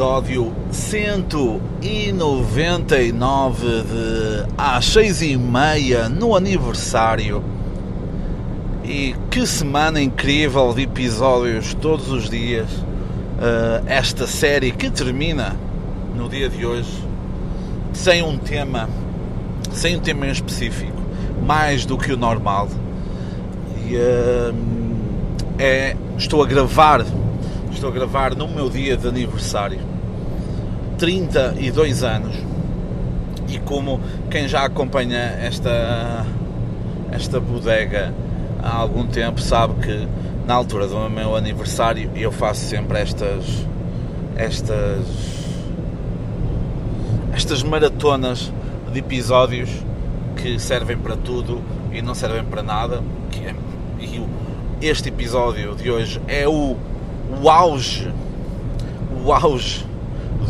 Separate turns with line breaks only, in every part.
episódio 199 de às seis e meia no aniversário. E que semana incrível de episódios todos os dias. Uh, esta série que termina no dia de hoje sem um tema, sem um tema em específico, mais do que o normal. E uh, é, estou a gravar Estou a gravar no meu dia de aniversário. 32 anos. E como quem já acompanha esta, esta bodega há algum tempo sabe que na altura do meu aniversário eu faço sempre estas estas estas maratonas de episódios que servem para tudo e não servem para nada. É, e este episódio de hoje é o o auge, o auge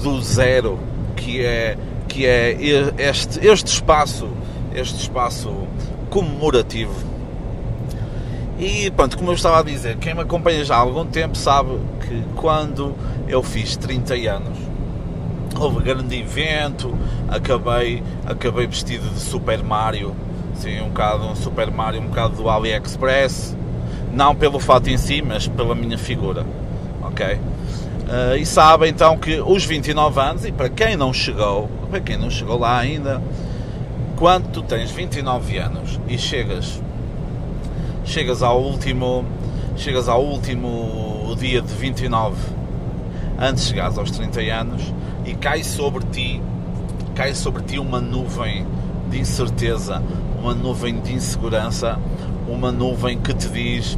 do zero que é, que é este, este espaço, este espaço comemorativo. E pronto, como eu estava a dizer, quem me acompanha já há algum tempo sabe que quando eu fiz 30 anos, houve grande evento, acabei, acabei vestido de Super Mario, sim, um bocado um Super Mario, um bocado do AliExpress, não pelo fato em si, mas pela minha figura ok? Uh, e sabe então que os 29 anos, e para quem não chegou, para quem não chegou lá ainda, quando tu tens 29 anos e chegas, chegas ao último, chegas ao último dia de 29, antes de chegares aos 30 anos, e cai sobre ti, cai sobre ti uma nuvem de incerteza, uma nuvem de insegurança, uma nuvem que te diz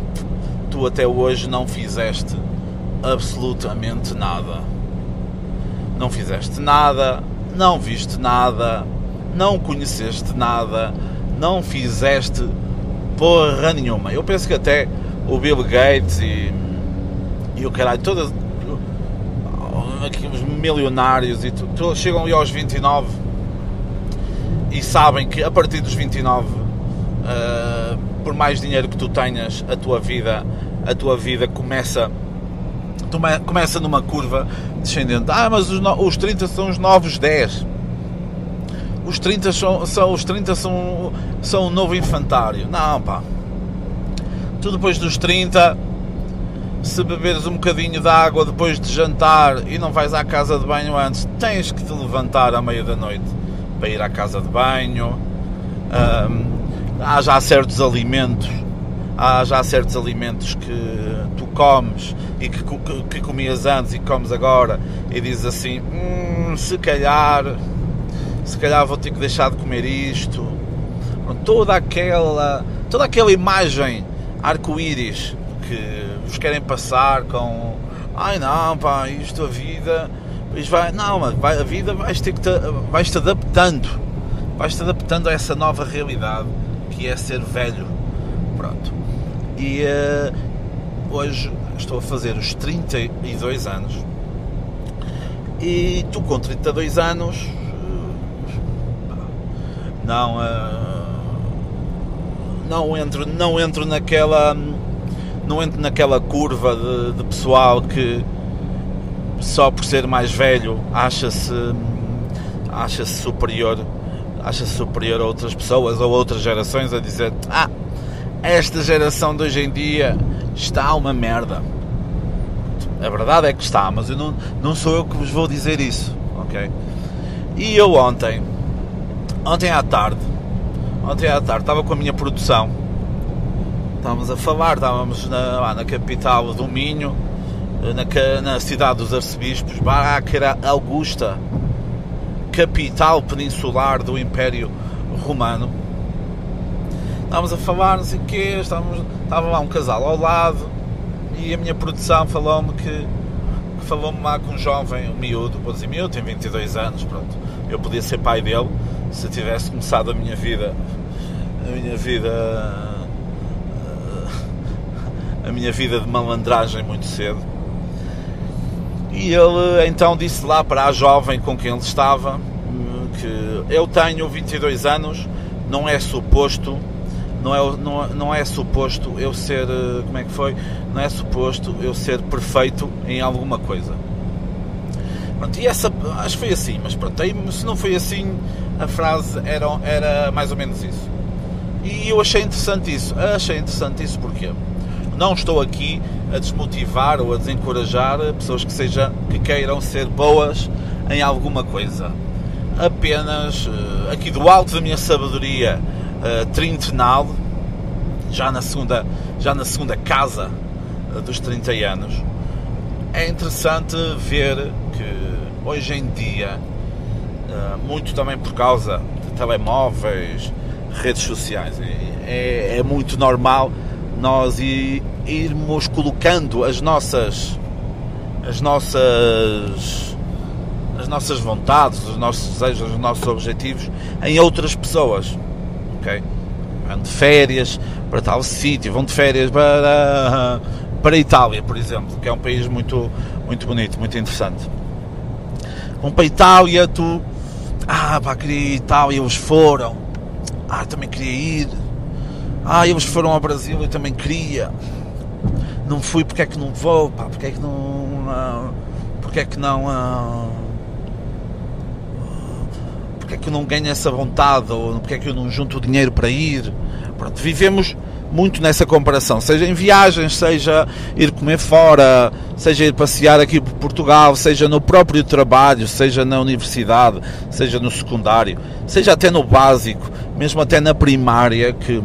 tu até hoje não fizeste absolutamente nada. Não fizeste nada, não viste nada, não conheceste nada, não fizeste porra nenhuma. Eu penso que até o Bill Gates e, e o caralho, aqui os milionários e tu, chegam ali aos 29 e sabem que a partir dos 29 uh, eh, por mais dinheiro que tu tenhas a tua vida a tua vida começa começa numa curva descendente. Ah, mas os, os 30 são os novos 10. Os 30 são, são, os 30 são, são o novo infantário. Não, pá. Tu depois dos 30, se beberes um bocadinho de água depois de jantar e não vais à casa de banho antes, tens que te levantar à meia da noite para ir à casa de banho. há já certos alimentos há já certos alimentos que tu comes e que, que, que comias antes e que comes agora e dizes assim, hum, se calhar, se calhar vou ter que deixar de comer isto. Toda aquela, toda aquela imagem arco-íris que vos querem passar com ai não, pá, isto a vida, isto vai, não, vai, a vida vais ter que te, vais te adaptando, vais te adaptando a essa nova realidade que é ser velho. Pronto. E uh, hoje estou a fazer os 32 anos. E tu com 32 anos uh, não uh, não entro não entro naquela não entro naquela curva de, de pessoal que só por ser mais velho acha-se acha-se superior acha-se superior a outras pessoas ou outras gerações a dizer ah esta geração de hoje em dia está uma merda. A verdade é que está, mas eu não, não sou eu que vos vou dizer isso, ok? E eu ontem, ontem à tarde, ontem à tarde estava com a minha produção, estávamos a falar, estávamos na, lá na capital do Minho, na, na cidade dos arcebispos, Baráquera Augusta, capital peninsular do Império Romano estávamos a falar, não sei o quê, estávamos, estava lá um casal ao lado e a minha produção falou-me que, falou-me lá com um jovem, um miúdo, vou dizer miúdo, tem 22 anos, pronto, eu podia ser pai dele se tivesse começado a minha vida, a minha vida, a minha vida de malandragem muito cedo. E ele então disse lá para a jovem com quem ele estava que eu tenho 22 anos, não é suposto não é, não, não é suposto eu ser, eh, como é que foi? Não é suposto eu ser perfeito em alguma coisa. Pronto, e essa, acho que foi assim, mas pronto, aí, se não foi assim, a frase era, era mais ou menos isso. E eu achei interessante isso. Achei interessante isso porque não estou aqui a desmotivar ou a desencorajar pessoas que, seja, que queiram ser boas em alguma coisa. Apenas eh, aqui do alto da minha sabedoria uh, trintenal, já na segunda, já na segunda casa uh, dos 30 anos, é interessante ver que hoje em dia, uh, muito também por causa de telemóveis, redes sociais, é, é muito normal nós irmos colocando as nossas as nossas as nossas vontades, os nossos desejos, os nossos objetivos em outras pessoas, ok? Vão de férias para tal sítio, vão de férias para para Itália, por exemplo, que é um país muito muito bonito, muito interessante. Vão para Itália, tu ah, pá, queria ir Itália, eles foram. Ah, também queria ir. Ah, eles foram ao Brasil, eu também queria. Não fui, porque é que não vou? Pá, porque é que não. Ah, porque é que não. Porque é que eu não ganho essa vontade? Ou porque é que eu não junto o dinheiro para ir? Pronto, vivemos muito nessa comparação, seja em viagens, seja ir comer fora, seja ir passear aqui por Portugal, seja no próprio trabalho, seja na universidade, seja no secundário, seja até no básico, mesmo até na primária, que,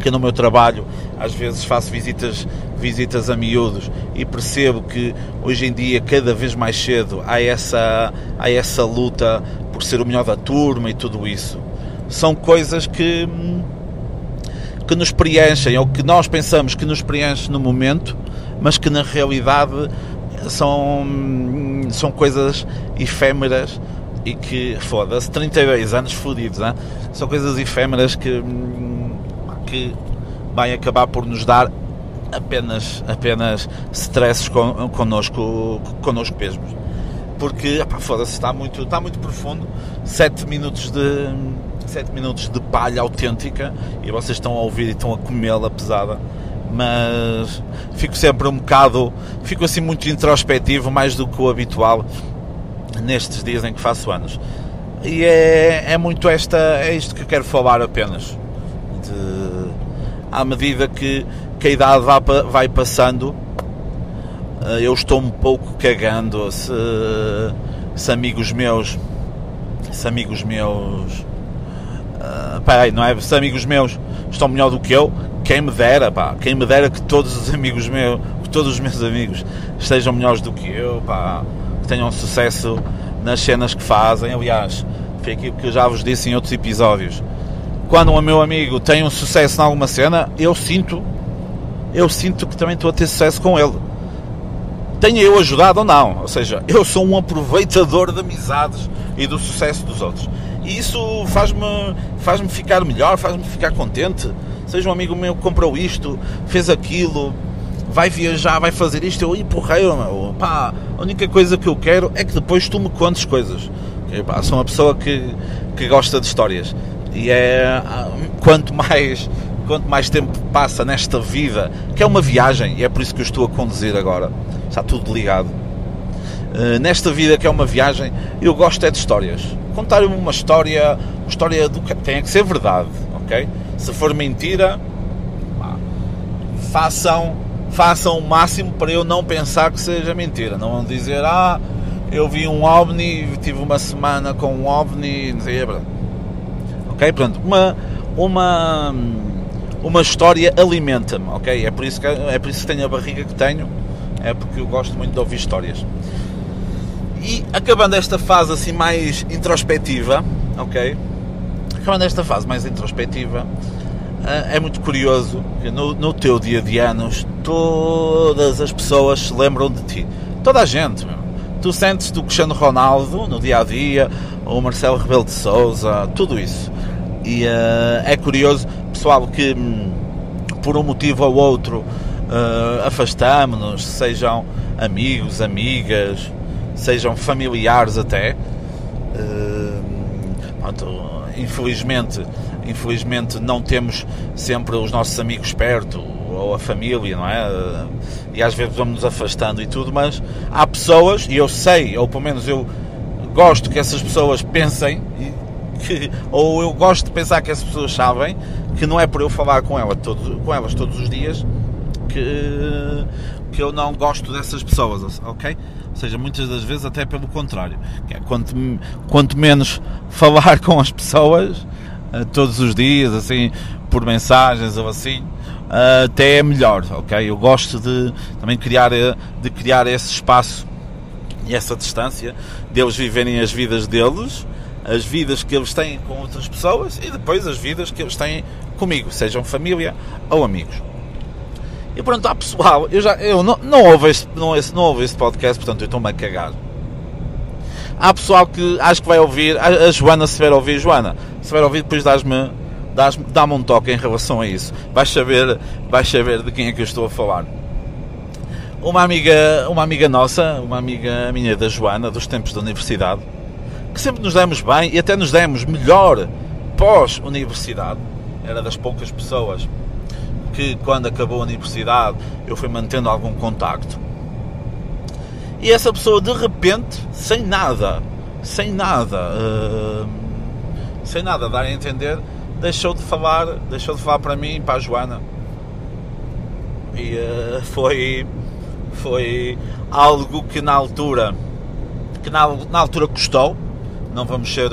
que no meu trabalho às vezes faço visitas, visitas a miúdos e percebo que hoje em dia, cada vez mais cedo, há essa, há essa luta por ser o melhor da turma e tudo isso. São coisas que que nos preenchem ou que nós pensamos que nos preenche no momento, mas que na realidade são, são coisas efêmeras e que, foda-se, 32 anos fodidos, são coisas efêmeras que, que vai acabar por nos dar apenas, apenas stresses con, connosco, connosco mesmos. Porque, foda-se, está muito, está muito profundo. 7 minutos de 7 minutos de palha autêntica e vocês estão a ouvir e estão a comê-la pesada. Mas fico sempre um bocado, fico assim muito introspectivo, mais do que o habitual nestes dias em que faço anos. E é, é muito esta, é isto que eu quero falar apenas. De, à medida que, que a idade vai, passando, eh, eu estou um pouco cagando se, se amigos meus se amigos meus uh, não é? Se amigos meus estão melhor do que eu, quem me dera, pá, quem me dera que todos os amigos meus, que todos os meus amigos estejam melhores do que eu, pá, que tenham sucesso nas cenas que fazem. Aliás, foi aquilo que eu já vos disse em outros episódios. Quando um meu amigo tem um sucesso em alguma cena, eu sinto, eu sinto que também estou a ter sucesso com ele. Tenha eu ajudado ou não, ou seja, eu sou um aproveitador de amizades e do sucesso dos outros. E isso faz-me faz -me ficar melhor, faz-me ficar contente. Seja um amigo meu que comprou isto, fez aquilo, vai viajar, vai fazer isto. Eu, e porreiro, meu, pá, a única coisa que eu quero é que depois tu me contes coisas. Eu, pá, sou uma pessoa que, que gosta de histórias. E é quanto mais quanto mais tempo passa nesta vida, que é uma viagem, e é por isso que eu estou a conduzir agora, está tudo ligado. Uh, nesta vida que é uma viagem, eu gosto é de histórias contar-me uma história, uma história do que tem que ser verdade, ok? Se for mentira, façam, façam o máximo para eu não pensar que seja mentira. Não vão dizer, ah, eu vi um OVNI, tive uma semana com um OVNI, não sei, ok? Portanto, uma, uma, uma história alimenta-me, ok? É por, isso que, é por isso que tenho a barriga que tenho, é porque eu gosto muito de ouvir histórias. E acabando esta fase assim mais introspectiva, ok? Acabando esta fase mais introspectiva, eh, é muito curioso que no, no teu dia de anos todas as pessoas se lembram de ti. Toda a gente. Tu sentes-te o Cristiano Ronaldo no dia a dia, o Marcelo Rebelo de Souza, tudo isso. E uh, é curioso, pessoal, que hum, por um motivo ou outro uh, afastamos-nos, sejam amigos, amigas, sejam familiares até. Uh, pronto, infelizmente, infelizmente não temos sempre os nossos amigos perto, ou a família, não é? E às vezes vamos nos afastando e tudo, mas há pessoas, e eu sei, ou pelo menos eu gosto que essas pessoas pensem, que, ou eu gosto de pensar que essas pessoas sabem, que não é por eu falar com, ela com elas todos os dias que, que eu não gosto dessas pessoas, ok? Ou seja, muitas das vezes até pelo contrário. É, quanto, quanto menos falar com as pessoas uh, todos os dias, assim, por mensagens ou assim, uh, até é melhor, ok? Eu gosto de também criar, eh, de criar esse espaço e essa distância, deles viverem as vidas deles, as vidas que eles têm com outras pessoas e depois as vidas que eles têm comigo, sejam família ou amigos. E pronto, há pessoal, eu já eu não, não, ouvo este, não, não ouvo este podcast, portanto eu estou-me a cagar. Há pessoal que acho que vai ouvir, a, a Joana, se vai ouvir, Joana, se vai ouvir, depois dás-me dá-me um toque em relação a isso. Vais saber, vais saber de quem é que eu estou a falar. Uma amiga, uma amiga nossa, uma amiga minha da Joana, dos tempos da universidade, que sempre nos demos bem e até nos demos melhor pós-universidade. Era das poucas pessoas que quando acabou a universidade eu fui mantendo algum contacto. E essa pessoa de repente, sem nada, sem nada, uh, sem nada dar a entender, deixou de falar, deixou de falar para mim, para a Joana. E uh, foi, foi algo que na altura, que na, na altura custou. Não vamos ser,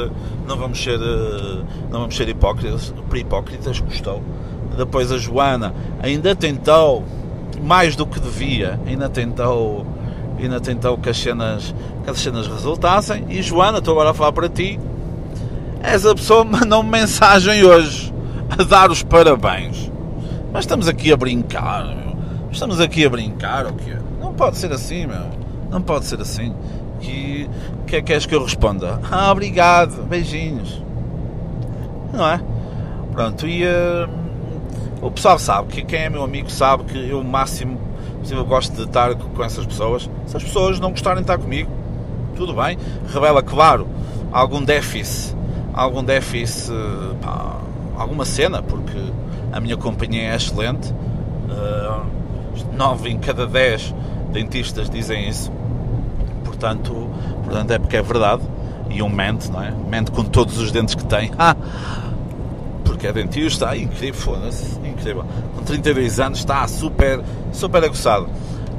não vamos ser, uh, não vamos ser hipócritas, hipócritas, custou depois a Joana ainda tentou, mais do que devia, ainda tentou, ainda tentou que as cenas, que as cenas resultassem. E Joana, estou agora a falar para ti. Essa pessoa mandou-me mensagem hoje a dar os parabéns. Mas estamos aqui a brincar, meu. Estamos aqui a brincar, o quê? Não pode ser assim, meu. Não pode ser assim. Que que é que queres que eu responda? Ah, obrigado, beijinhos. Não é? Pronto, e. Uh o pessoal sabe, que quem é meu amigo sabe que eu o máximo possível gosto de estar com essas pessoas. Se as pessoas não gostarem de estar comigo, tudo bem. Revela, claro, algum déficit, algum déficit, pá, alguma cena, porque a minha companhia é excelente. Uh, nove em cada dez dentistas dizem isso. Portanto, portanto é porque é verdade. E um mente, não é? Mente com todos os dentes que tem. porque é dentista, ah, incrível, foda-se incrível. Com 32 anos está super, super aguçado.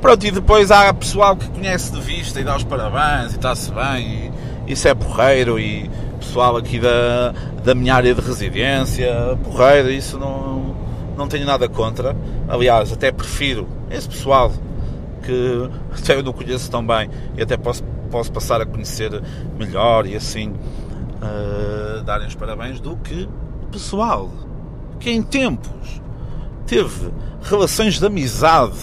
Pronto, e depois há pessoal que conhece de vista e dá os parabéns e está-se bem, e isso é porreiro, e pessoal aqui da, da minha área de residência, porreiro, isso não, não tenho nada contra. Aliás, até prefiro esse pessoal que até eu não conheço tão bem e até posso, posso passar a conhecer melhor e assim uh, darem os parabéns do que pessoal que em tempos teve relações de amizade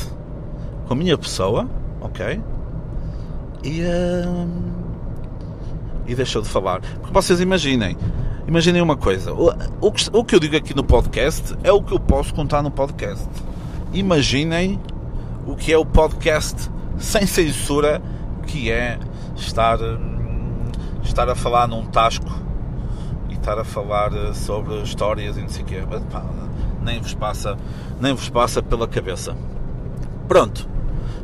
com a minha pessoa, ok? E, uh, e deixou de falar. Porque vocês imaginem, imaginem uma coisa: o, que, o que eu digo aqui no podcast é o que eu posso contar no podcast. Imaginem o que é o podcast sem censura, que é estar, estar a falar num tasco e estar a falar sobre histórias e não sei o quê. Mas, pá, nem vos passa, nem vos passa pela cabeça. Pronto.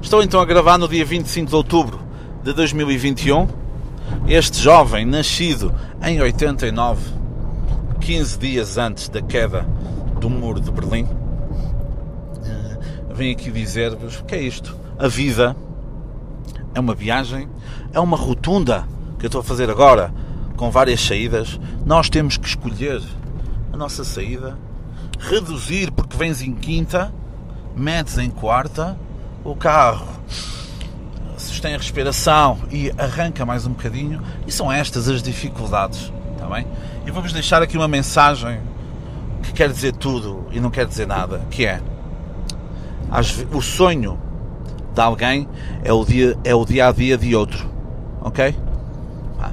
Estou então a gravar no dia 25 de outubro de 2021. Este jovem, nascido em 89, 15 dias antes da queda do muro de Berlim, eh, vem aqui dizer-vos que é isto. A vida é uma viagem, é uma rotunda que eu estou a fazer agora, com várias saídas. Nós temos que escolher a nossa saída reduzir porque vens em quinta, metes em quarta, o carro sustém a respiração e arranca mais um bocadinho, e são estas as dificuldades, está bem? E vamos deixar aqui uma mensagem que quer dizer tudo e não quer dizer nada, que é o sonho de alguém é o dia, é o dia a dia de outro, ok? Ah,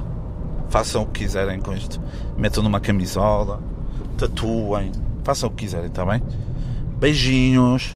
façam o que quiserem com isto, metam numa camisola, tatuem, Façam o que quiserem, está bem? Beijinhos.